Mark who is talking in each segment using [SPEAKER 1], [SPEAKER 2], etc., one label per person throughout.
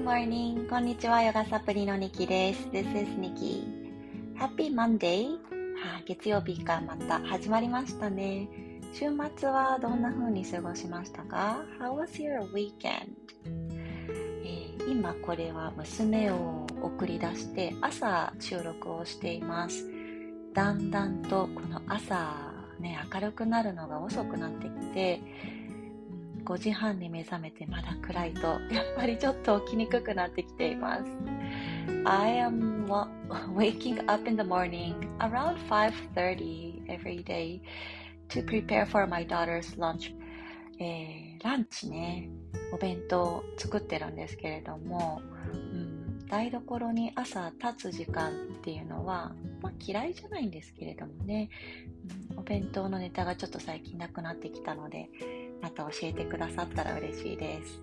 [SPEAKER 1] Good morning. こんにちは。ヨガサプリのニキです。This is Nikki. Happy Monday. は、月曜日がまた始まりましたね。週末はどんな風に過ごしましたか ?How was your weekend? え、今これは娘を送り出して朝収録をしています。だんだんとこの朝ね、明るくなるのが遅くなってきて、5時半に目覚めてまだ暗いとやっぱりちょっと起きにくくなってきています。I am waking up in the morning around 5:30 every day to prepare for my daughter's lunch. えー、ランチね、お弁当作ってるんですけれども、うん、台所に朝立つ時間っていうのは、まあ、嫌いじゃないんですけれどもね、うん、お弁当のネタがちょっと最近なくなってきたので、また教えてくださったら嬉しいです。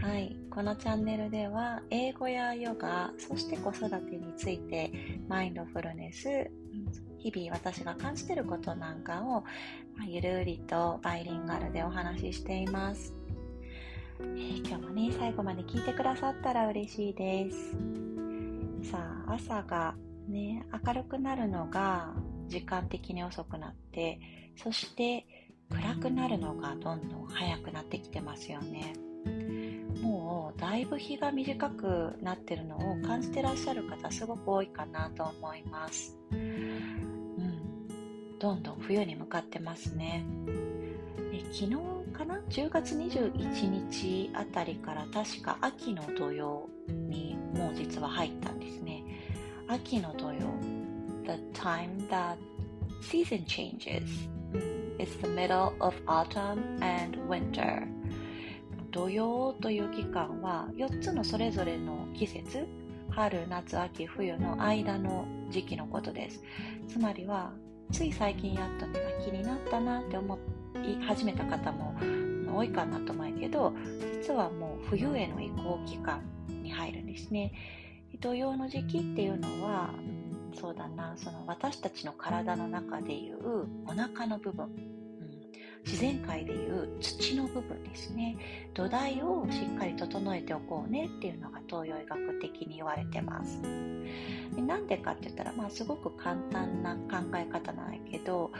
[SPEAKER 1] はい、このチャンネルでは英語やヨガ、そして子育てについてマインドフルネス、日々私が感じていることなんかを、まあ、ゆるりとバイリンガルでお話ししています、えー、今日もね、最後まで聞いてくださったら嬉しいです。さあ、朝がね、明るくなるのが時間的に遅くなって、そして暗くなるのがどんどん早くなってきてますよね。もうだいぶ日が短くなってるのを感じてらっしゃる方すごく多いかなと思います。うん。どんどん冬に向かってますね。え昨日かな？10月21日あたりから確か秋の土曜にもう実は入ったんですね。秋の土曜。The time that season changes It's the middle of autumn and winter. 土曜という期間は4つのそれぞれの季節春夏秋冬の間の時期のことです。つまりはつい最近やっとね秋になったなって思い始めた方も多いかなと思うけど実はもう冬への移行期間に入るんですね。土曜の時期っていうのはそうだな。その私たちの体の中でいうお腹の部分、うん、自然界でいう土の部分ですね。土台をしっかり整えておこうねっていうのが東洋医学的に言われてます。でなんでかって言ったら、まあ、すごく簡単な考え方なんやけど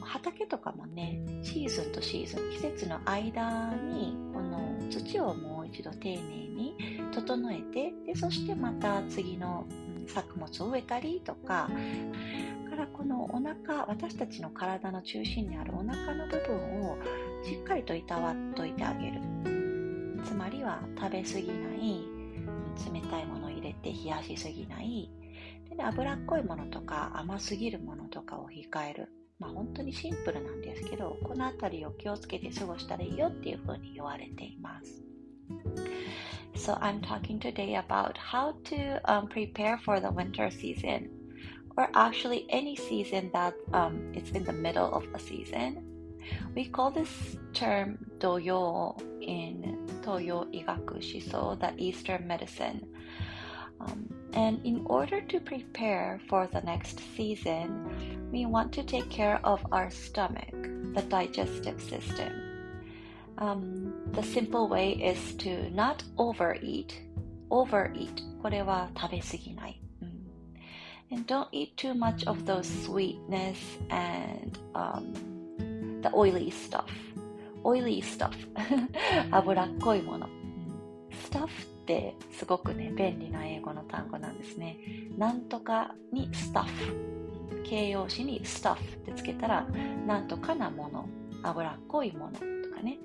[SPEAKER 1] 畑とかもねシーズンとシーズン季節の間にこの土をもう一度丁寧に整えてでそしてまた次の作物を植えたりとかからこのお腹私たちの体の中心にあるお腹の部分をしっかりといたわっといてあげる。つまりは食べ過ぎない冷たいものを入れて冷やしすぎない。で、ね、脂っこいものとか甘すぎるものとかを控える。まあ、本当にシンプルなんですけどこの辺りを気をつけて過ごしたらいいよっていうふうに言われています。So I'm talking today about how to um, prepare for the winter season, or actually any season that um, it's in the middle of a season. We call this term doyo in Toyo Igaku Shiso, the Eastern medicine. Um, and in order to prepare for the next season, we want to take care of our stomach, the digestive system. Um, the simple way is to not overeat. Overeat. これは食べ過ぎない。And don't eat too much of those sweetness and um, the oily stuff. Oily stuff. 脂っこいもの。stuff ってすごくね、便利な英語の単語なんですね。なんとかに stuff。形容詞に stuff ってつけたら、なんとかなもの。脂っこいもの。かね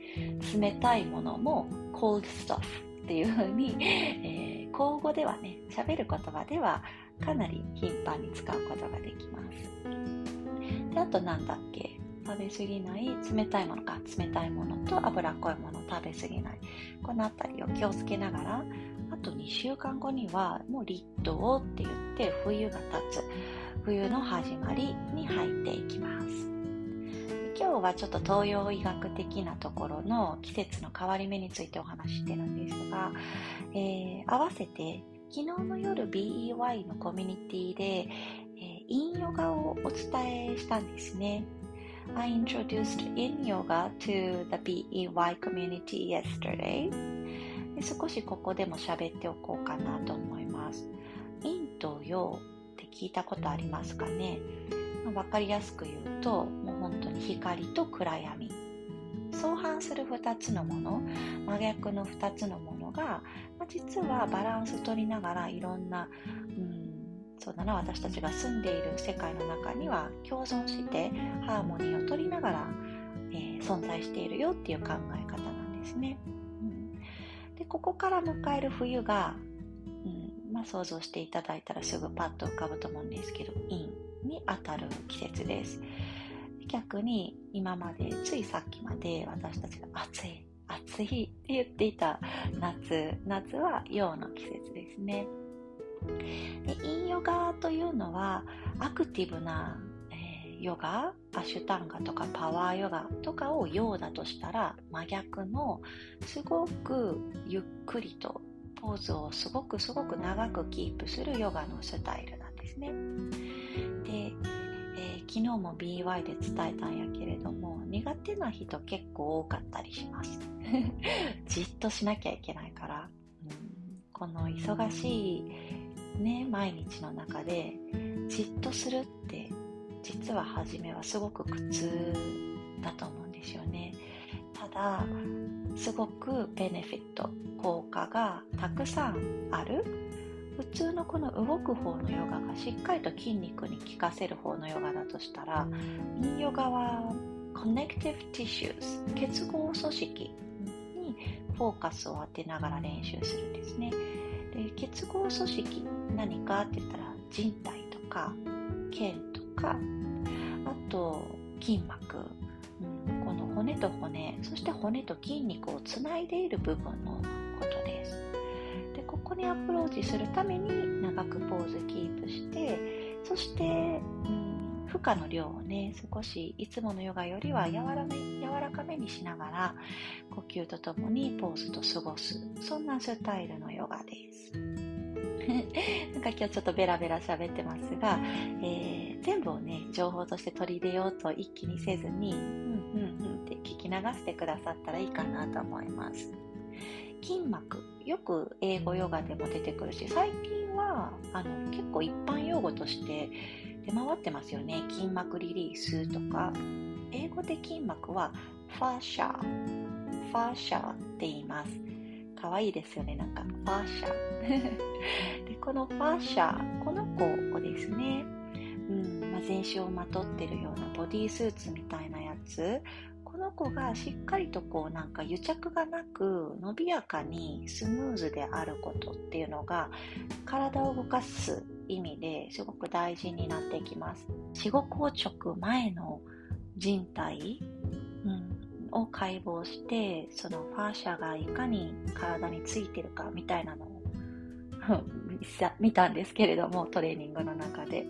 [SPEAKER 1] 冷たいものも cold stuff っていう風に、えー、口語ではね喋る言葉ではかなり頻繁に使うことができます。であとなんだっけ食べ過ぎない冷たいものか冷たいものと脂っこいもの食べ過ぎない。この辺りを気をつけながらあと2週間後にはもう立冬って言って冬が経つ。冬の始まりに入っていきます。今日はちょっと東洋医学的なところの季節の変わり目についてお話ししてるんですが、えー、合わせて昨日の夜 BEY のコミュニティで、えー、インヨガをお伝えしたんですね。I introduced in yoga to the BEY community yesterday. 少しここでも喋っておこうかなと思います陰と陽って聞いたことありますかね、まあ、分かりやすく言うと本当に光と暗闇相反する2つのもの真逆の2つのものが、まあ、実はバランス取りながらいろんな、うん、そうだな私たちが住んでいる世界の中には共存してハーモニーを取りながら、えー、存在しているよっていう考え方なんですね。うん、でここから迎える冬が、うんまあ、想像していただいたらすぐパッと浮かぶと思うんですけど陰にあたる季節です。逆に今までついさっきまで私たちが暑い暑いって言っていた夏夏は陽の季節ですね。で陰ヨガというのはアクティブな、えー、ヨガアシュタンガとかパワーヨガとかを陽だとしたら真逆のすごくゆっくりとポーズをすごくすごく長くキープするヨガのスタイルなんですね。で昨日も BY で伝えたんやけれども苦手な人結構多かったりします。じっとしなきゃいけないから、うん、この忙しいね毎日の中でじっとするって実は初めはすごく苦痛だと思うんですよね。ただすごくベネフィット効果がたくさんある。普通のこの動く方のヨガがしっかりと筋肉に効かせる方のヨガだとしたら陰ヨガは connective tissues 結合組織にフォーカスを当てながら練習するんですね。で結合組織何かって言ったら靭帯とか腱とかあと筋膜、この骨と骨そして骨と筋肉をつないでいる部分のことです。こにアプローチするために長くポーズキープしてそして、うん、負荷の量をね少しいつものヨガよりは柔らめ柔らかめにしながら呼吸とともにポーズと過ごす。そんなスタイルのヨガです。なんか今日ちょっとベラベラ喋ってますが、えー、全部をね情報として取り入れようと一気にせずにうんうんうんって聞き流してくださったらいいかなと思います。筋膜よく英語ヨガでも出てくるし最近はあの結構一般用語として出回ってますよね。筋膜リリースとか。英語で筋膜はファーシャーファーシャーって言います。かわいいですよね。なんかファーシャーでこのファーシャーこの子をですねうんまあ、全身をまとってるようなボディースーツみたいなやつこの子がしっかりとこうなんか癒着がなく伸びやかにスムーズであることっていうのが体を動かす意味ですごく大事になってきます。死後硬直前の人体、うん、を解剖してそのファーシャがいかに体についてるかみたいなのを 見たんですけれどもトレーニングの中で。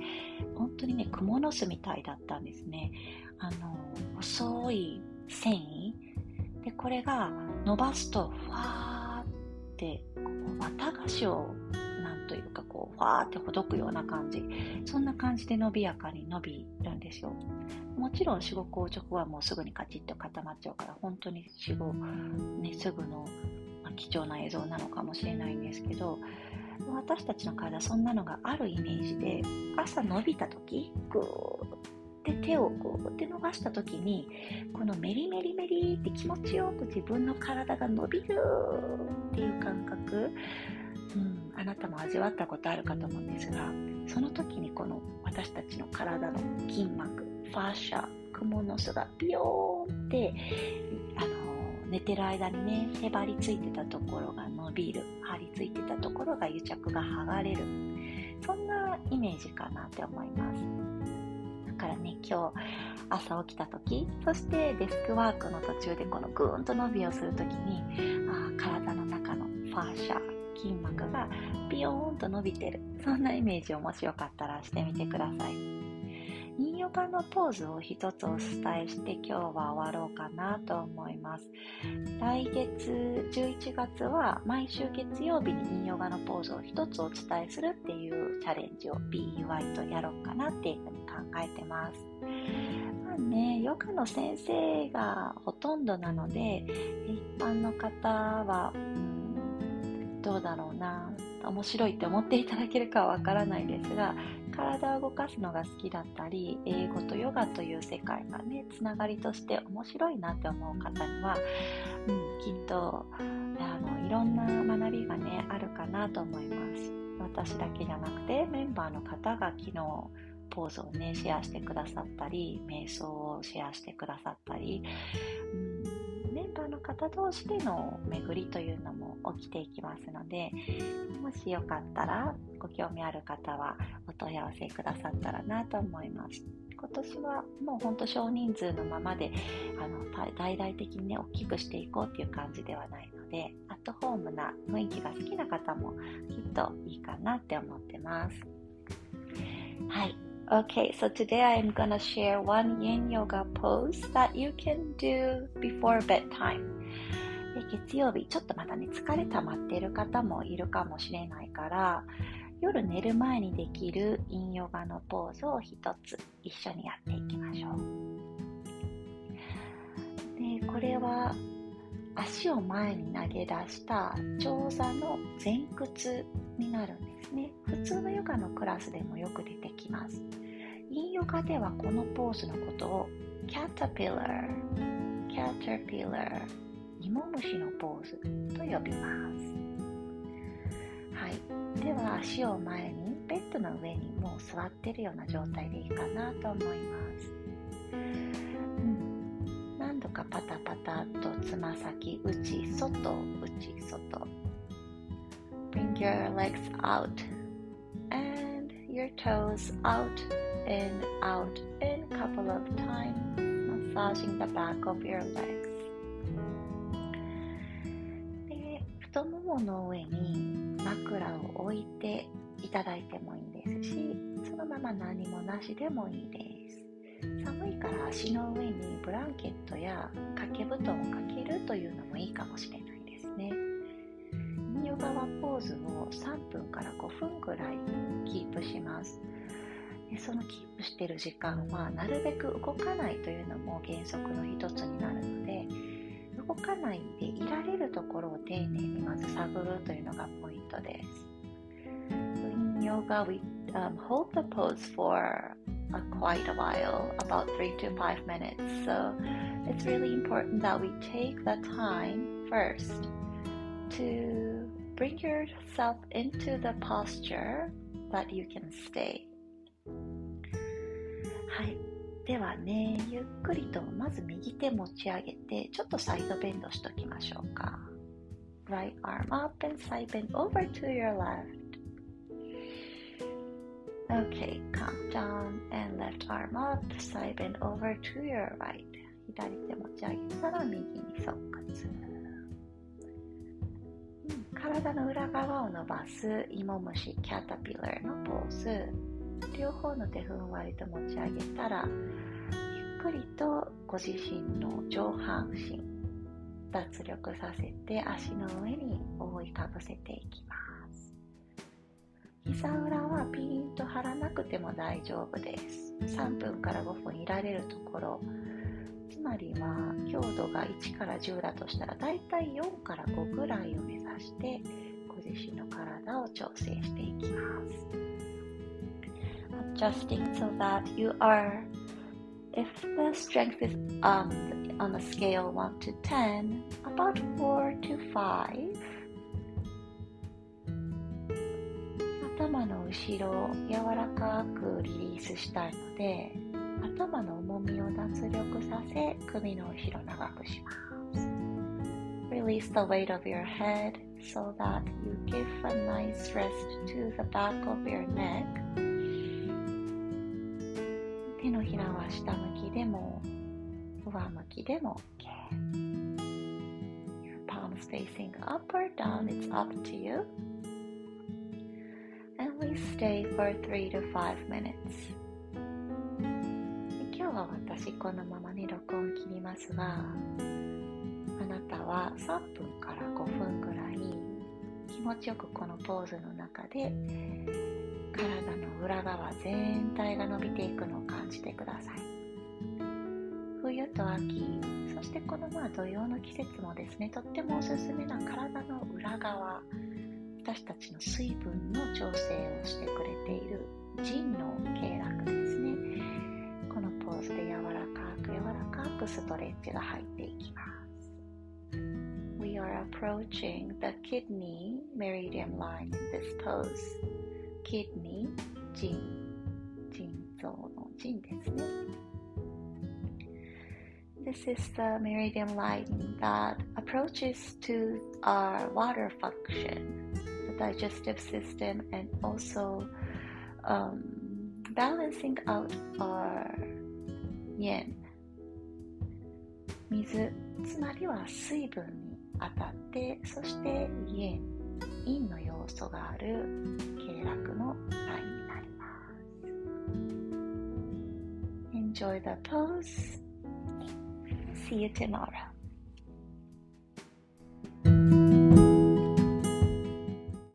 [SPEAKER 1] 本当にね蜘蛛の巣みたいだったんですね。あの細い繊維？でこれが伸ばすとファーってこう綿菓子をなんというかこうファーってほどくような感じ。そんな感じで伸びやかに伸びるんですよ。もちろん死後硬直はもうすぐにカチッと固まっちゃうから本当に死後、ね、すぐの、ま、貴重な映像なのかもしれないんですけど私たちの体そんなのがあるイメージで朝伸びた時グーで手をこうって伸ばした時にこのメリメリメリって気持ちよく自分の体が伸びるっていう感覚、うん、あなたも味わったことあるかと思うんですがその時にこの私たちの体の筋膜ファーシャクモの巣がビヨーンってあの寝てる間にねへばりついてたところが伸びる張り付いてたところが癒着が剥がれる。そんなイメージかなって思います。からね今日朝起きた時そしてデスクワークの途中でこのグーンと伸びをする時にあ体の中のファーシャー筋膜がビヨーンと伸びてる。そんなイメージをもしよかったらしてみてください。ヨガのポーズを一つお伝えして今日は終わろうかなと思います。来月11月は毎週月曜日に陰ヨガのポーズを一つお伝えするっていうチャレンジを BUI とやろうかなっていうふうに考えてます。まあね、ヨガの先生がほとんどなので、一般の方は、うんどうだろうな面白いって思っていただけるかはわからないですが体を動かすのが好きだったり英語とヨガという世界がねつながりとして面白いなって思う方には、うん、きっとあのいろんな学びがねあるかなと思います。私だけじゃなくてメンバーの方が昨日ポーズをねシェアしてくださったり瞑想をシェアしてくださったり、うんメンバーの方同士での巡りというのも起きていきますのでもしよかったらご興味ある方はお問い合わせくださったらなと思います。今年はもうほんと少人数のままであの大々的にね大きくしていこうっていう感じではないのでアットホームな雰囲気が好きな方もきっといいかなって思ってます。はい。Okay, so today I'm gonna share one yin yoga pose that you can do before bedtime. 月曜日、ちょっとまだね、疲れ溜まっている方もいるかもしれないから、夜寝る前にできるインヨガのポーズを一つ一緒にやっていきましょう。でこれは足を前に投げ出した長座の前屈になるんですね。普通のヨガのクラスでもよく出てきます。インヨガではこのポーズのことをキャタピラー、キャタピラー、芋虫のポーズと呼びます。はい。では足を前にベッドの上にもう座ってるような状態でいいかなと思います。何度かパタパタとつま先内外内外 Bring your legs out and your toes out and out in a couple of times, massaging the back of your legs. で太ももの上に枕を置いていただいてもいいですし、そのまま何もなしでもいいです。寒いから足の上にブランケットや掛け布団をかけるというのもいいかもしれないですね。ヨガはポーズを3分から5分ぐらいキープします。でそのキープしてる時間はなるべく動かないというのも原則の一つになるので動かないでいられるところを丁寧にまず探るというのがポイントです。In yoga, we um, hold the pose for a quite a while, about 3 to 5 minutes. So it's really important that we take the time first to bring yourself into the posture that you can stay. はい。ではね、ゆっくりとまず右手持ち上げて、ちょっとサイドベンドしときましょうか。Right arm up and side bend over to your left. Okay, calm down and left arm up, side bend over to your right. 左手持ち上げたら右に側屈。体の裏側を伸ばす芋虫キャタピラーのポーズ。両方の手ふんわりと持ち上げたらゆっくりとご自身の上半身脱力させて足の上に覆いかぶせていきます膝裏はピーンと張らなくても大丈夫です。3分から5分いられるところ。つまりは強度が1から10だとしたらだいたい4から5ぐらいを目指してご自身の体を調整していきます。Adjusting so that you are if the strength is um, on a scale 1 to 10 about 4 to 5頭の後ろを柔らかくリリースしたいので頭の重みを脱力させ首の後ろ長くします Release the weight of your head so that you give a nice rest to the back of your neck 手のひらは下向きでも上向きでも OK Your palms facing up or down, it's up to you Stay for 3 to 5 minutes. 今日は私このままね録音切りますがあなたは3分から5分ぐらい気持ちよくこのポーズの中で体の裏側全体が伸びていくのを感じてください。冬と秋そしてこのまあ土曜の季節もですねとってもおすすめな体の裏側私たちの水分の調整をしてくれている腎の経絡ですね。このポーズで柔らかく柔らかくストレッチが入っていきます。We are approaching the kidney meridian line in this pose. Kidney, 腎、腎臓の腎ですね。This is the meridian line that approaches to our water function, digestive system, and also um, balancing out our yin 水つまりは水分に当たってそしてイン陰の要素がある経絡のラインになります Enjoy the pose See you tomorrow